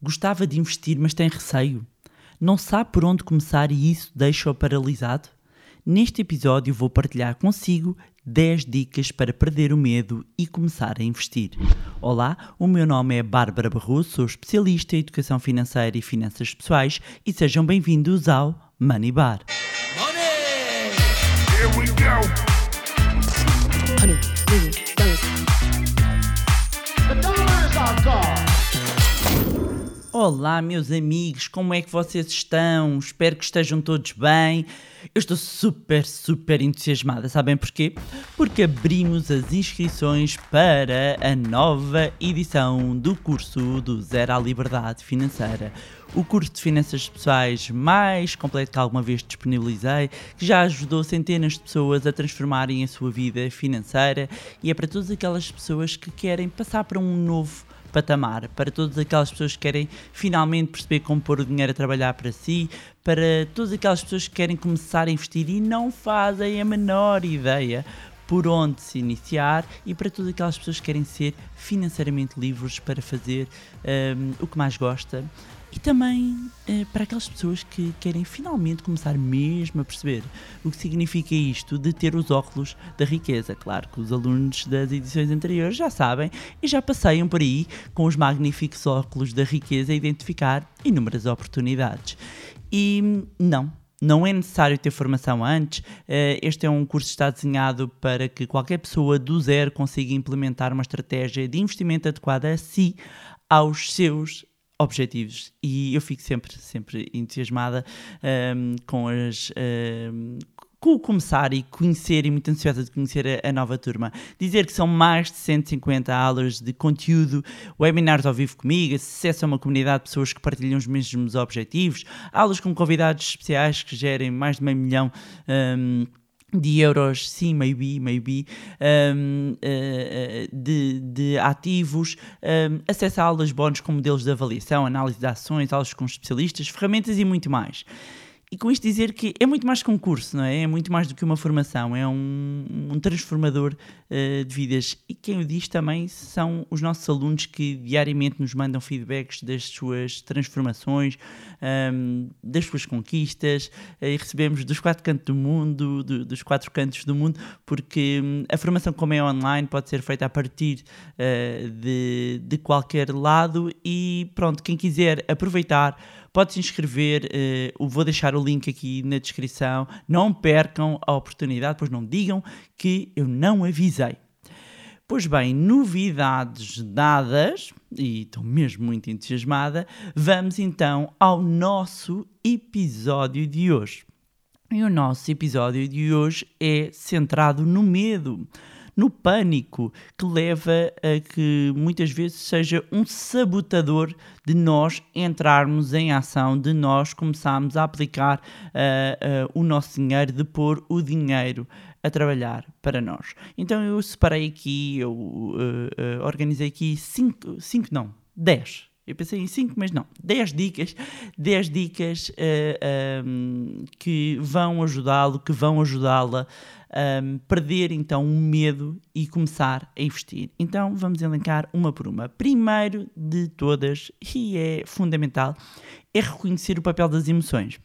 Gostava de investir, mas tem receio? Não sabe por onde começar e isso deixa-o paralisado? Neste episódio vou partilhar consigo 10 dicas para perder o medo e começar a investir. Olá, o meu nome é Bárbara Barroso, sou especialista em educação financeira e finanças pessoais e sejam bem-vindos ao Money Bar. Money! Here we go! Olá, meus amigos, como é que vocês estão? Espero que estejam todos bem. Eu estou super, super entusiasmada, sabem porquê? Porque abrimos as inscrições para a nova edição do curso do Zero à Liberdade Financeira. O curso de finanças pessoais mais completo que alguma vez disponibilizei, que já ajudou centenas de pessoas a transformarem a sua vida financeira e é para todas aquelas pessoas que querem passar para um novo patamar, para todas aquelas pessoas que querem finalmente perceber como pôr o dinheiro a trabalhar para si, para todas aquelas pessoas que querem começar a investir e não fazem a menor ideia por onde se iniciar e para todas aquelas pessoas que querem ser financeiramente livres para fazer um, o que mais gosta e também eh, para aquelas pessoas que querem finalmente começar mesmo a perceber o que significa isto de ter os óculos da riqueza. Claro que os alunos das edições anteriores já sabem e já passeiam por aí com os magníficos óculos da riqueza a identificar inúmeras oportunidades. E não, não é necessário ter formação antes. Eh, este é um curso que está desenhado para que qualquer pessoa do zero consiga implementar uma estratégia de investimento adequada a si, aos seus objetivos e eu fico sempre, sempre entusiasmada um, com as. Um, com o começar e conhecer, e muito ansiosa de conhecer a, a, nova turma. Dizer que são mais de 150 aulas de conteúdo, webinars ao vivo comigo, acesso a uma comunidade de pessoas que partilham os mesmos objetivos, aulas com convidados especiais que gerem mais de meio milhão. Um, de euros, sim, maybe, maybe, um, uh, de, de ativos, um, acesso a aulas bónus com modelos de avaliação, análise de ações, aulas com especialistas, ferramentas e muito mais. E com isto dizer que é muito mais que um curso, não é? É muito mais do que uma formação, é um, um transformador uh, de vidas. E quem o diz também são os nossos alunos que diariamente nos mandam feedbacks das suas transformações, um, ehm, das suas conquistas, uh, e recebemos dos quatro cantos do mundo, do, dos quatro cantos do mundo, porque um, a formação, como é online, pode ser feita a partir uh, de, de qualquer lado. E pronto, quem quiser aproveitar pode se inscrever, uh, vou deixar o link aqui na descrição. Não percam a oportunidade, pois não digam que eu não avisei. Pois bem, novidades dadas, e estou mesmo muito entusiasmada, vamos então ao nosso episódio de hoje. E o nosso episódio de hoje é centrado no medo no pânico, que leva a que muitas vezes seja um sabotador de nós entrarmos em ação, de nós começarmos a aplicar uh, uh, o nosso dinheiro, de pôr o dinheiro a trabalhar para nós. Então eu separei aqui, eu uh, organizei aqui 5, 5 não, 10 eu pensei em 5, mas não. 10 dicas, 10 dicas uh, um, que vão ajudá-lo, que vão ajudá-la um, perder então o medo e começar a investir. Então vamos elencar uma por uma. Primeiro de todas, e é fundamental, é reconhecer o papel das emoções.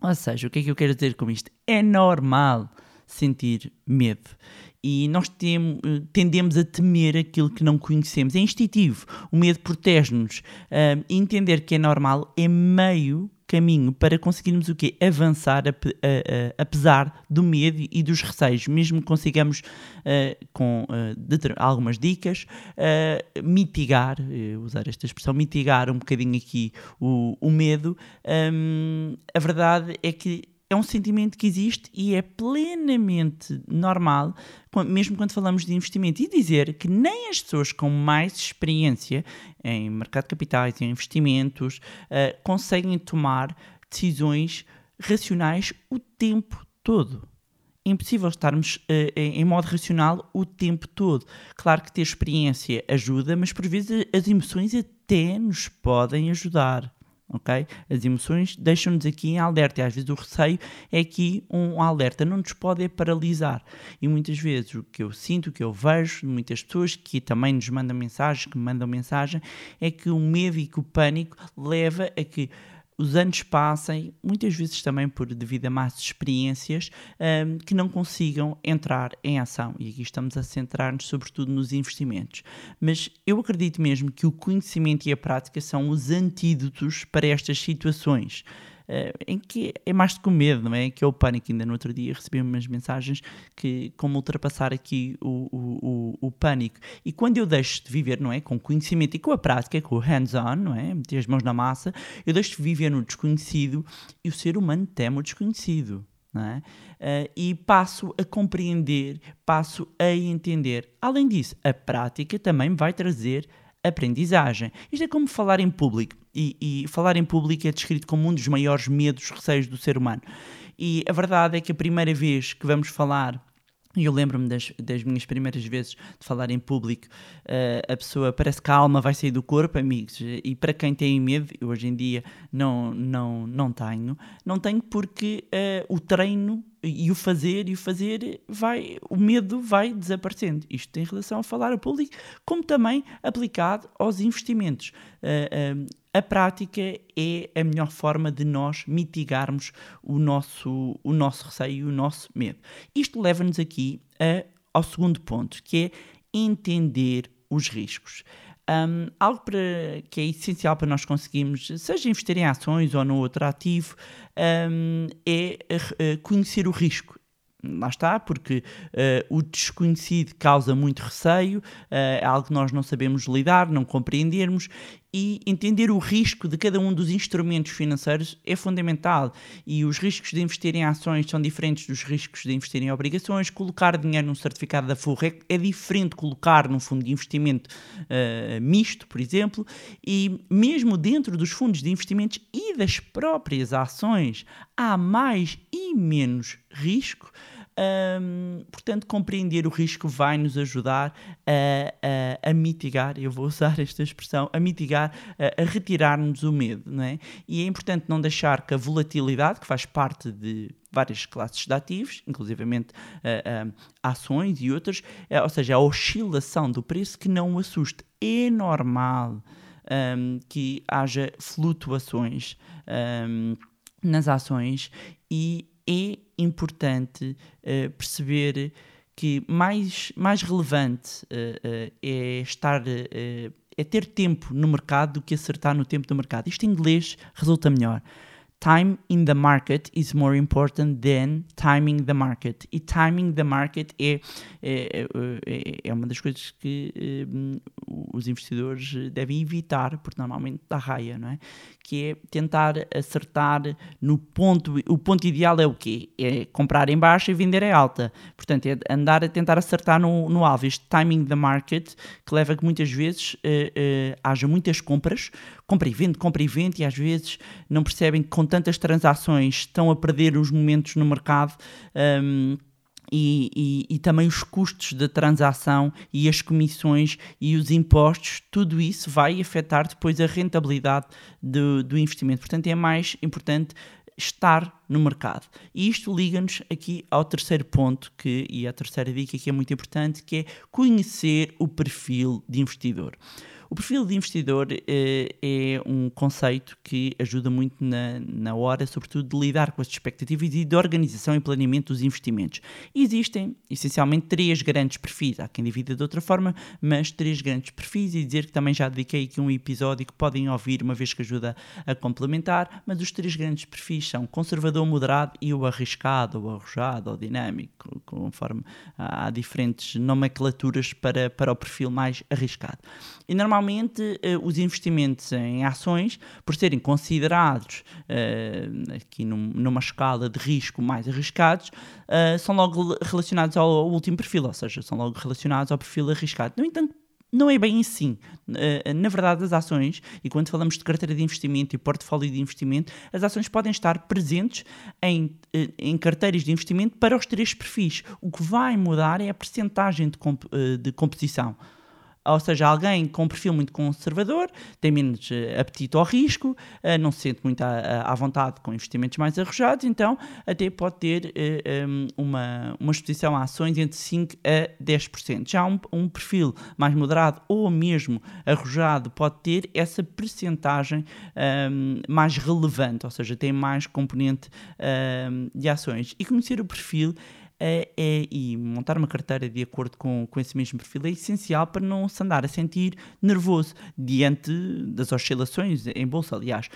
Ou seja, o que é que eu quero dizer com isto? É normal sentir medo. E nós tem, tendemos a temer aquilo que não conhecemos. É instintivo. O medo protege-nos. Entender que é normal é meio caminho para conseguirmos o quê? Avançar a, a, a, apesar do medo e dos receios, mesmo que consigamos uh, com uh, algumas dicas uh, mitigar, usar esta expressão, mitigar um bocadinho aqui o, o medo, um, a verdade é que é um sentimento que existe e é plenamente normal, mesmo quando falamos de investimento. E dizer que nem as pessoas com mais experiência em mercado de capitais, em investimentos, uh, conseguem tomar decisões racionais o tempo todo. É impossível estarmos uh, em modo racional o tempo todo. Claro que ter experiência ajuda, mas por vezes as emoções até nos podem ajudar ok? As emoções deixam-nos aqui em alerta e às vezes o receio é aqui um alerta, não nos pode paralisar. E muitas vezes o que eu sinto, o que eu vejo de muitas pessoas que também nos mandam mensagens, que me mandam mensagem, é que o medo e que o pânico leva a que os anos passem, muitas vezes também por devido a más experiências, um, que não consigam entrar em ação. E aqui estamos a centrar-nos sobretudo nos investimentos. Mas eu acredito mesmo que o conhecimento e a prática são os antídotos para estas situações. Uh, em que é mais do que o medo, não é? Que é o pânico. Ainda no outro dia recebi umas mensagens que como ultrapassar aqui o, o, o, o, pânico. E quando eu deixo de viver, não é? Com conhecimento e com a prática, com o hands-on, não é? Meter as mãos na massa, eu deixo de viver no desconhecido e o ser humano teme o desconhecido. É? Uh, e passo a compreender, passo a entender. Além disso, a prática também vai trazer aprendizagem. Isto é como falar em público. E, e, falar em público é descrito como um dos maiores medos, receios do ser humano. E a verdade é que a primeira vez que vamos falar e eu lembro-me das, das, minhas primeiras vezes de falar em público, uh, a pessoa parece que a alma vai sair do corpo, amigos. E para quem tem medo, eu hoje em dia não, não, não tenho, não tenho porque uh, o treino e o fazer e o fazer vai o medo vai desaparecendo. Isto em relação a falar a público como também aplicado aos investimentos. Uh, a prática é a melhor forma de nós mitigarmos o nosso o nosso receio e o nosso medo. Isto leva-nos aqui a, ao segundo ponto que é entender os riscos. Um, algo para, que é essencial para nós conseguirmos, seja investir em ações ou no outro ativo, um, é uh, conhecer o risco. Lá está, porque uh, o desconhecido causa muito receio, uh, é algo que nós não sabemos lidar, não compreendermos, e entender o risco de cada um dos instrumentos financeiros é fundamental. E os riscos de investir em ações são diferentes dos riscos de investir em obrigações. Colocar dinheiro num certificado da Forra é, é diferente de colocar num fundo de investimento uh, misto, por exemplo. E mesmo dentro dos fundos de investimentos e das próprias ações, há mais e menos risco. Um, portanto, compreender o risco vai nos ajudar a, a, a, mitigar, eu vou usar esta expressão, a mitigar, a, a retirar-nos o medo. Não é? E é importante não deixar que a volatilidade, que faz parte de várias classes de ativos, inclusivamente uh, uh, ações e outras, uh, ou seja, a oscilação do preço que não o assuste. É normal um, que haja flutuações um, nas ações e é importante uh, perceber que mais, mais relevante uh, é estar é ter tempo no mercado do que acertar no tempo do mercado. Isto em inglês resulta melhor time in the market is more important than timing the market. E timing the market é, é, é, é uma das coisas que um, os investidores devem evitar, porque normalmente dá raia, não é? Que é tentar acertar no ponto. O ponto ideal é o quê? É comprar em baixa e vender em alta. Portanto, é andar a tentar acertar no, no alvo. Este timing the market que leva a que muitas vezes uh, uh, haja muitas compras, compra e vende, compra e vende, e às vezes não percebem que com tantas transações estão a perder os momentos no mercado. Um, e, e, e, também os custos da transação e as comissões e os impostos, tudo isso vai afetar depois a rentabilidade do, do investimento. Portanto, é mais importante estar no mercado. E isto liga-nos aqui ao terceiro ponto que, e à terceira dica que é muito importante, que é conhecer o perfil de investidor. O perfil de investidor eh, é um conceito que ajuda muito na, na hora, sobretudo, de lidar com as expectativas e de organização e planeamento dos investimentos. existem, essencialmente, três grandes perfis. Há quem divida de outra forma, mas três grandes perfis e dizer que também já dediquei aqui um episódio que podem ouvir, uma vez que ajuda a complementar, mas os três grandes perfis são conservador, moderado e o arriscado, ou arrojado, ou dinâmico, conforme há diferentes nomenclaturas para, para o perfil mais arriscado. E normalmente uh, os investimentos em ações, por serem considerados uh, aqui num, numa escala de risco mais arriscados, uh, são logo relacionados ao, ao, último perfil, ou seja, são logo relacionados ao perfil arriscado. No entanto, não é bem assim. Na verdade, as ações, e quando falamos de carteira de investimento e portfólio de investimento, as ações podem estar presentes em, em carteiras de investimento para os três perfis. O que vai mudar é a percentagem de, comp de composição. Ou seja, alguém com um perfil muito conservador, tem menos uh, apetite ao risco, uh, não se sente muito à, vontade com investimentos mais arrojados, então até pode ter eh, um, uma, uma exposição a ações entre 5% a 10%. Já um, um perfil mais moderado ou mesmo arrojado pode ter essa percentagem um, mais relevante, ou seja, tem mais componente um, de ações. E conhecer o perfil é, e montar uma carteira de acordo com, com esse mesmo perfil é essencial para não se andar a sentir nervoso diante das oscilações em bolsa. Aliás,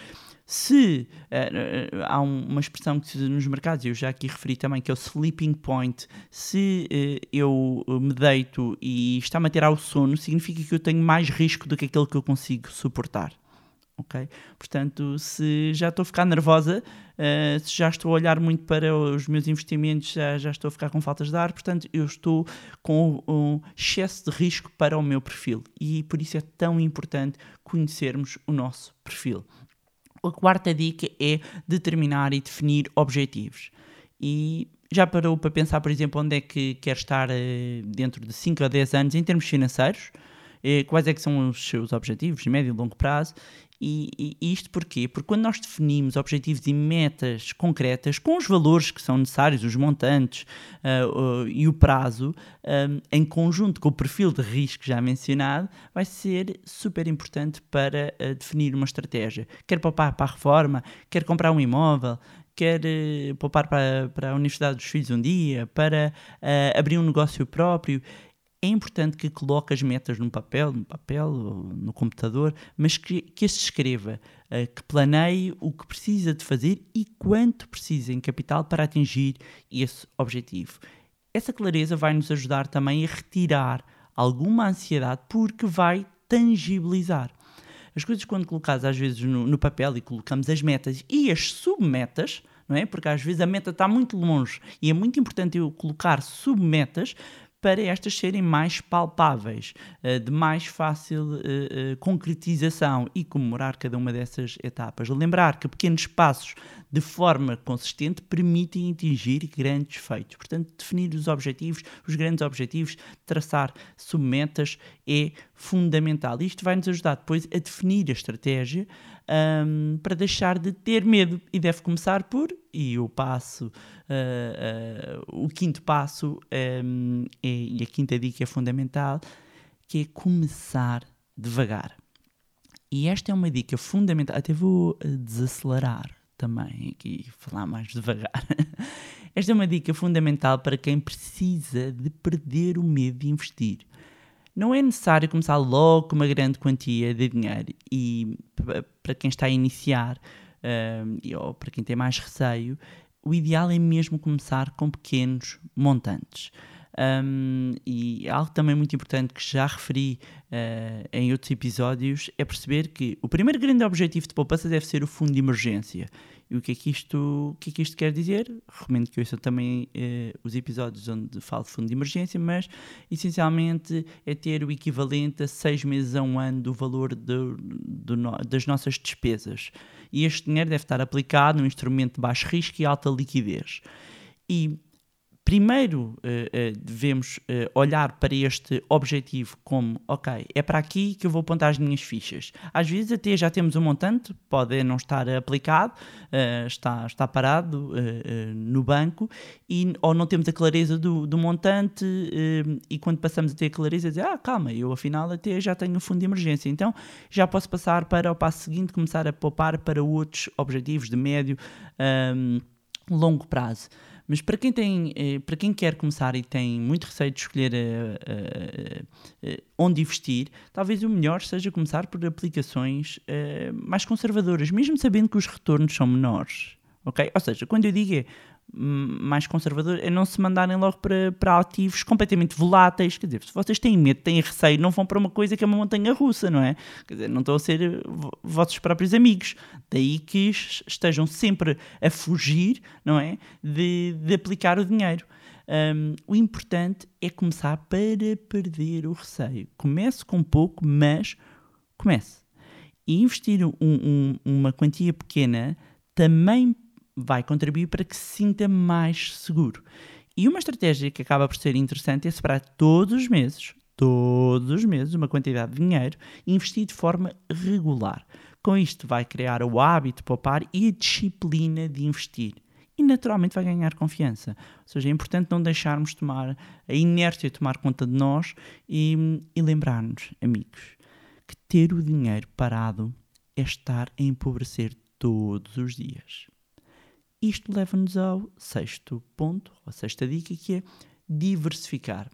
se uh, há um, uma expressão que se usa nos mercados, eu já aqui referi também, que é o sleeping point. Se uh, eu me deito e está-me a tirar o sono, significa que eu tenho mais risco do que aquele que eu consigo suportar ok? Portanto, se já estou a ficar nervosa, uh, se já estou a olhar muito para os meus investimentos, já, já estou a ficar com faltas de ar, portanto, eu estou com um excesso de risco para o meu perfil e por isso é tão importante conhecermos o nosso perfil. A quarta dica é determinar e definir objetivos. E já parou para pensar, por exemplo, onde é que quer estar uh, dentro de 5 a 10 anos em termos financeiros? Eh, quais é que são os seus objetivos, médio e longo prazo, e, e, isto porquê? Porque quando nós definimos objetivos e metas concretas com os valores que são necessários, os montantes uh, uh, e o prazo, um, em conjunto com o perfil de risco já mencionado, vai ser super importante para uh, definir uma estratégia. Quer poupar para a reforma, quer comprar um imóvel, quer poupar para, para a Universidade dos Filhos um dia, para abrir um negócio próprio é importante que coloque as metas num papel, no papel no computador, mas que, que se escreva, uh, que planeie o que precisa de fazer e quanto precisa em capital para atingir esse objetivo. Essa clareza vai nos ajudar também a retirar alguma ansiedade porque vai tangibilizar. As coisas, quando colocadas às vezes no, no papel e colocamos as metas e as submetas, não é? Porque às vezes a meta está muito longe e é muito importante eu colocar submetas para estas serem mais palpáveis, eh, de mais fácil eh, eh, concretização e comemorar cada uma dessas etapas. Lembrar que pequenos passos de forma consistente permitem atingir grandes feitos. Portanto, definir os objetivos, os grandes objetivos, traçar submetas é fundamental. Isto vai nos ajudar depois a definir a estratégia um, para deixar de ter medo. E deve começar por, e o passo, uh, uh, o quinto passo, um, é, e a quinta dica é fundamental, que é começar devagar. E esta é uma dica fundamental, até vou eh, desacelerar também aqui, falar mais devagar. Esta é uma dica fundamental para quem precisa de perder o medo de investir não é necessário começar logo com uma grande quantia de dinheiro e para quem está a iniciar uh, ou para quem tem mais receio, o ideal é mesmo começar com pequenos montantes. Um, e algo também muito importante que já referi uh, em outros episódios é perceber que o primeiro grande objetivo de poupança deve ser o fundo de emergência. E o que é que isto, o que é que isto quer dizer? Recomendo que ouçam também uh, os episódios onde falo de fundo de emergência, mas essencialmente é ter o equivalente a seis meses a um ano do valor de, de no, das nossas despesas. E este dinheiro deve estar aplicado num instrumento de baixo risco e alta liquidez. E primeiro uh, uh, devemos uh, olhar para este objetivo como, ok, é para aqui que eu vou apontar as minhas fichas. Às vezes até já temos um montante, pode não estar aplicado, está, está parado no banco, e, ou não temos a clareza do, do montante, e quando passamos a ter a clareza, dizer, ah, calma, eu afinal até já tenho um fundo de emergência, então já posso passar para o passo seguinte, começar a poupar para outros objetivos de médio, um, longo prazo. Mas para quem, tem, eh, para quem quer começar e tem muito receio de escolher uh, uh, onde investir, talvez o melhor seja começar por aplicações mais conservadoras, mesmo sabendo que os retornos são menores. Okay? Ou seja, quando eu digo é mais conservador é não se mandarem logo para, para ativos completamente voláteis. Quer dizer, se vocês têm medo, têm receio, não vão para uma coisa que é uma montanha russa, não é? Quer dizer, não estão a ser vossos próprios amigos. Daí que estejam sempre a fugir, não é? De, de aplicar o dinheiro. Um, o importante é começar para perder o receio. Comece com pouco, mas comece. E investir um, um, uma quantia pequena também vai contribuir para que se sinta mais seguro. E uma estratégia que acaba por ser interessante é separar todos os meses, todos os meses uma quantidade de dinheiro e investir de forma regular. Com isto, vai criar o hábito de poupar e a disciplina de investir. E naturalmente vai ganhar confiança. Ou seja, é importante não deixarmos tomar a inércia tomar conta de nós e, e lembrar-nos, amigos, que ter o dinheiro parado é estar a empobrecer todos os dias. Isto leva-nos ao sexto ponto, a sexta dica, que é diversificar.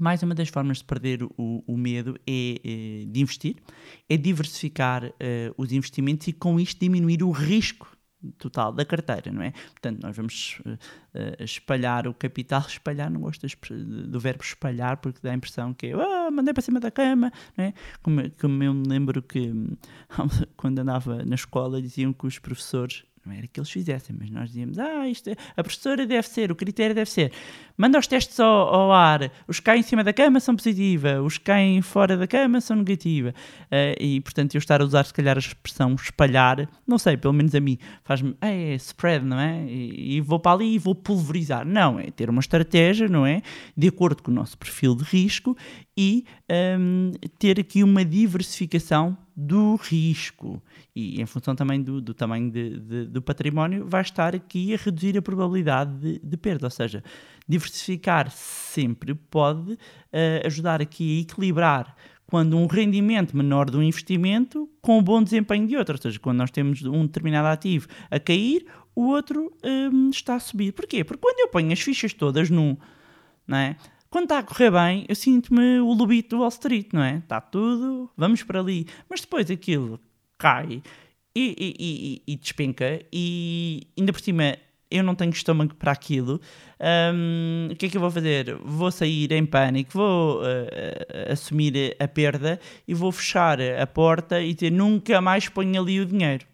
Mais uma das formas de perder o, o medo é, é, de investir, é diversificar uh, os investimentos e com isto diminuir o risco total da carteira, não é? Portanto, nós vamos uh, uh, espalhar o capital, espalhar, não gosto do verbo espalhar porque dá a impressão que é, oh, mandei para cima da cama, não é? Como, como eu me lembro que quando andava na escola diziam que os professores não era que eles fizessem, mas nós dizíamos: ah, isto é, a professora deve ser, o critério deve ser. Manda os testes ao, ao ar, os que caem em cima da cama são positiva, os que caem fora da cama são negativa. Uh, e portanto, eu estar a usar, se calhar, a expressão espalhar, não sei, pelo menos a mim, faz-me, ah, é spread, não é? E, e, vou para ali e vou pulverizar. Não, é ter uma estratégia, não é? De acordo com o nosso perfil de risco e um, ter aqui uma diversificação do risco e em função também do, do tamanho de, de, do património vai estar aqui a reduzir a probabilidade de, de perda, ou seja, diversificar sempre pode uh, ajudar aqui a equilibrar quando um rendimento menor de um investimento com um bom desempenho de outro, ou seja, quando nós temos um determinado ativo a cair, o outro um, está a subir. Porquê? Porque quando eu ponho as fichas todas num, não é? Quando está a correr bem, eu sinto-me o lobito do Wall Street, não é? Está tudo, vamos para ali. Mas depois aquilo cai e, e, e, e despenca, e ainda por cima eu não tenho estômago para aquilo. Um, o que é que eu vou fazer? Vou sair em pânico, vou uh, assumir a perda e vou fechar a porta e dizer nunca mais ponho ali o dinheiro.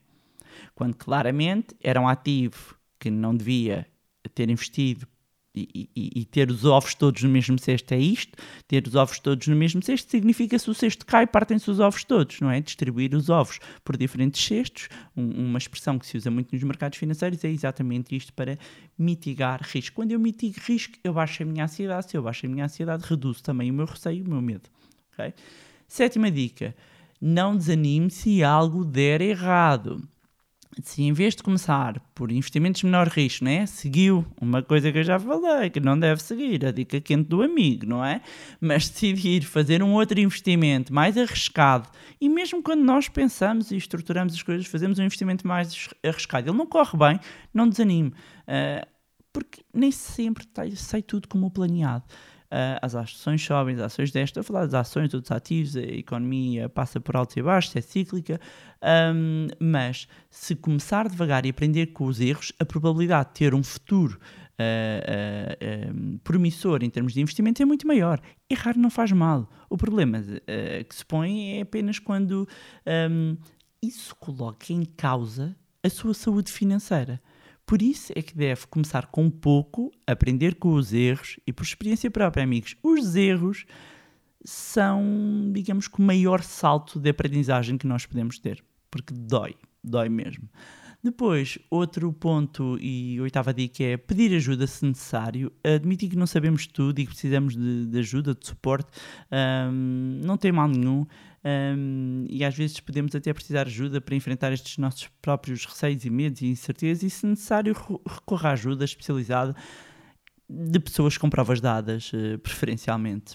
Quando claramente era um ativo que não devia ter investido e, e, e, ter os ovos todos no mesmo cesto é isto. Ter os ovos todos no mesmo cesto significa se o cesto cai, partem-se os ovos todos, não é? Distribuir os ovos por diferentes cestos, um, uma expressão que se usa muito nos mercados financeiros, é exatamente isto para mitigar risco. Quando eu mitigo risco, eu baixo a minha ansiedade. Se eu baixo a minha ansiedade, reduzo também o meu receio, o meu medo. Okay? Sétima dica: não desanime se algo der errado se em vez de começar por investimentos de menor risco, né, seguiu uma coisa que eu já falei, que não deve seguir, a dica quente do amigo, não é? Mas decidir fazer um outro investimento mais arriscado, e mesmo quando nós pensamos e estruturamos as coisas, fazemos um investimento mais arriscado, ele não corre bem, não desanime, uh, porque nem sempre tá, sai tudo como planeado. Uh, as ações sobem, as ações destas, estou a falar das ações, dos ativos, a economia passa por altos e baixos, é cíclica, um, mas se começar devagar e aprender com os erros, a probabilidade de ter um futuro Uh, uh, um, promissor em termos de investimento é muito maior. Errar não faz mal. O problema uh, que se põe é apenas quando um, isso coloca em causa a sua saúde financeira. Por isso é que deve começar com pouco, aprender com os erros e por experiência própria, amigos. Os erros são, digamos que, o maior salto de aprendizagem que nós podemos ter, porque dói, dói mesmo. Depois, outro ponto e oitava dica é pedir ajuda se necessário. Admitir que não sabemos tudo e que precisamos de, de ajuda, de suporte, um, não tem mal nenhum um, e às vezes podemos até precisar de ajuda para enfrentar estes nossos próprios receios e medos e incertezas e, se necessário, recorra à ajuda especializada de pessoas com provas dadas, uh, preferencialmente.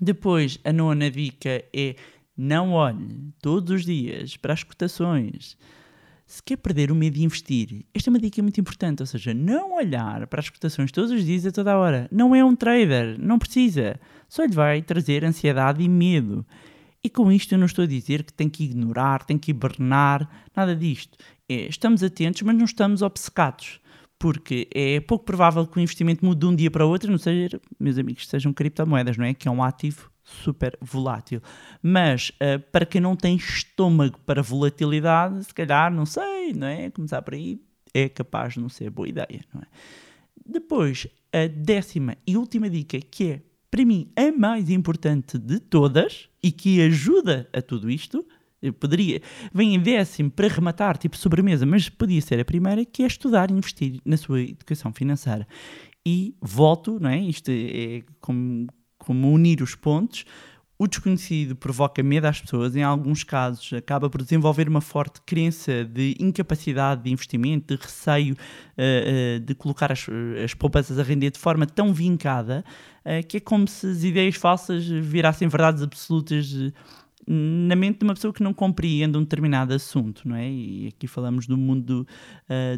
Depois, a nona dica é não olhe todos os dias para as cotações. Se quer perder o medo de investir, esta é uma dica muito importante, ou seja, não olhar para as cotações todos os dias a toda hora. Não é um trader, não precisa. Só lhe vai trazer ansiedade e medo. E com isto eu não estou a dizer que tem que ignorar, tem que hibernar, nada disto. É, estamos atentos, mas não estamos obcecados. Porque é pouco provável que o investimento mude de um dia para o outro, não seja, meus amigos, sejam criptomoedas, não é? Que é um ativo super volátil. Mas uh, para quem não tem estômago para volatilidade, se calhar, não sei, não é? Começar por aí é capaz de não ser boa ideia, não é? Depois, a décima e última dica, que é para mim, a mais importante de todas e que ajuda a tudo isto, poderia, vem em décimo para rematar, tipo sobremesa, mas podia ser a primeira, que é estudar e investir na sua educação financeira. E volto, não é? Isto é como como unir os pontos. O desconhecido provoca medo às pessoas, em alguns casos acaba por desenvolver uma forte crença de incapacidade de investimento, de receio uh, uh, de colocar as, as poupanças a render de forma tão vincada uh, que é como se as ideias falsas virassem verdades absolutas na mente de uma pessoa que não compreende um determinado assunto, não é? E aqui falamos do mundo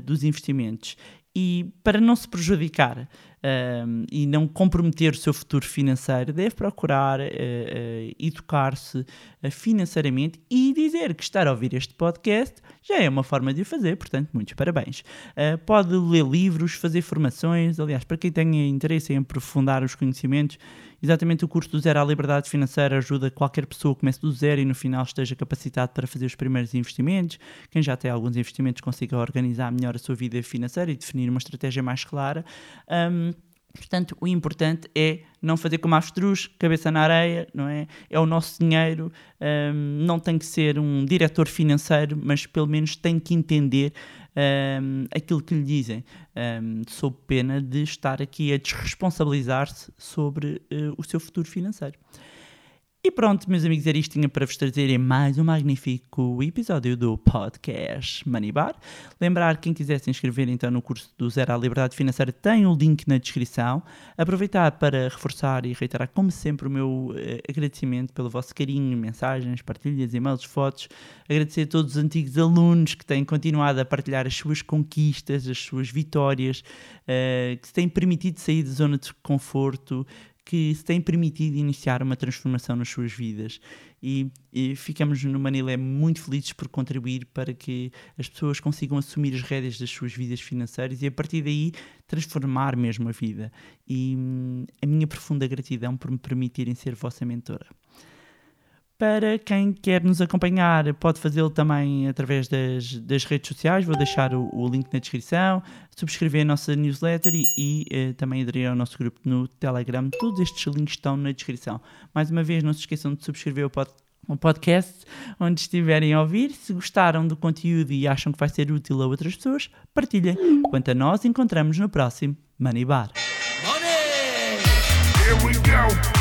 dos investimentos. E para não se prejudicar uh, e não comprometer o seu futuro financeiro, deve procurar uh, uh, educar-se uh, financeiramente e dizer que estar a ouvir este podcast já é uma forma de o fazer, portanto, muitos parabéns. Uh, pode ler livros, fazer formações, aliás, para quem tenha interesse em aprofundar os conhecimentos, exatamente o curso do Zero à Liberdade Financeira ajuda qualquer pessoa que comece do zero e no final esteja capacitado para fazer os primeiros investimentos. Quem já tem alguns investimentos consiga organizar melhor a sua vida financeira e definir uma estratégia mais clara. Um, Portanto, o importante é não fazer como avestruz, cabeça na areia, não é? É o nosso dinheiro, um, não tem que ser um diretor financeiro, mas pelo menos tem que entender um, aquilo que lhe dizem, um, sob pena de estar aqui a desresponsabilizar-se sobre uh, o seu futuro financeiro. E pronto, meus amigos, era isto tinha para vos trazerem mais um magnífico episódio do podcast Money Bar. Lembrar, quem quiser se inscrever então no curso do Zero à Liberdade Financeira, tem o link na descrição. Aproveitar para reforçar e reiterar, como sempre, o meu eh, agradecimento pelo vosso carinho, mensagens, partilhas, e-mails, fotos. Agradecer a todos os antigos alunos que têm continuado a partilhar as suas conquistas, as suas vitórias, eh, que se têm permitido sair da zona de conforto, que se têm permitido iniciar uma transformação nas suas vidas. E, e, ficamos no Manilé muito felizes por contribuir para que as pessoas consigam assumir as rédeas das suas vidas financeiras e a partir daí transformar mesmo a vida. E hum, a minha profunda gratidão por me permitirem ser vossa mentora. Para quem quer nos acompanhar, pode fazê-lo também através das, das, redes sociais. Vou deixar o, o, link na descrição. Subscrever a nossa newsletter e, e eh, também aderir ao nosso grupo no Telegram. Todos estes links estão na descrição. Mais uma vez, não se esqueçam de subscrever o, pod, o podcast onde estiverem a ouvir. Se gostaram do conteúdo e acham que vai ser útil a outras pessoas, partilhem. Quanto a nós, encontramos no próximo Money Bar. Money! Here we go.